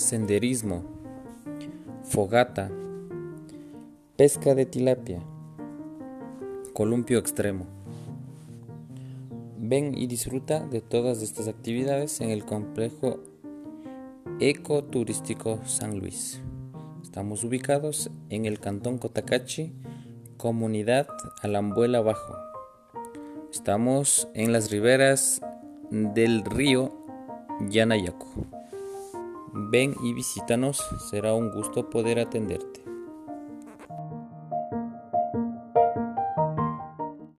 senderismo, fogata, pesca de tilapia, columpio extremo. Ven y disfruta de todas estas actividades en el complejo ecoturístico San Luis. Estamos ubicados en el cantón Cotacachi, comunidad Alambuela Bajo. Estamos en las riberas del río Yanayaco. Ven y visítanos, será un gusto poder atenderte.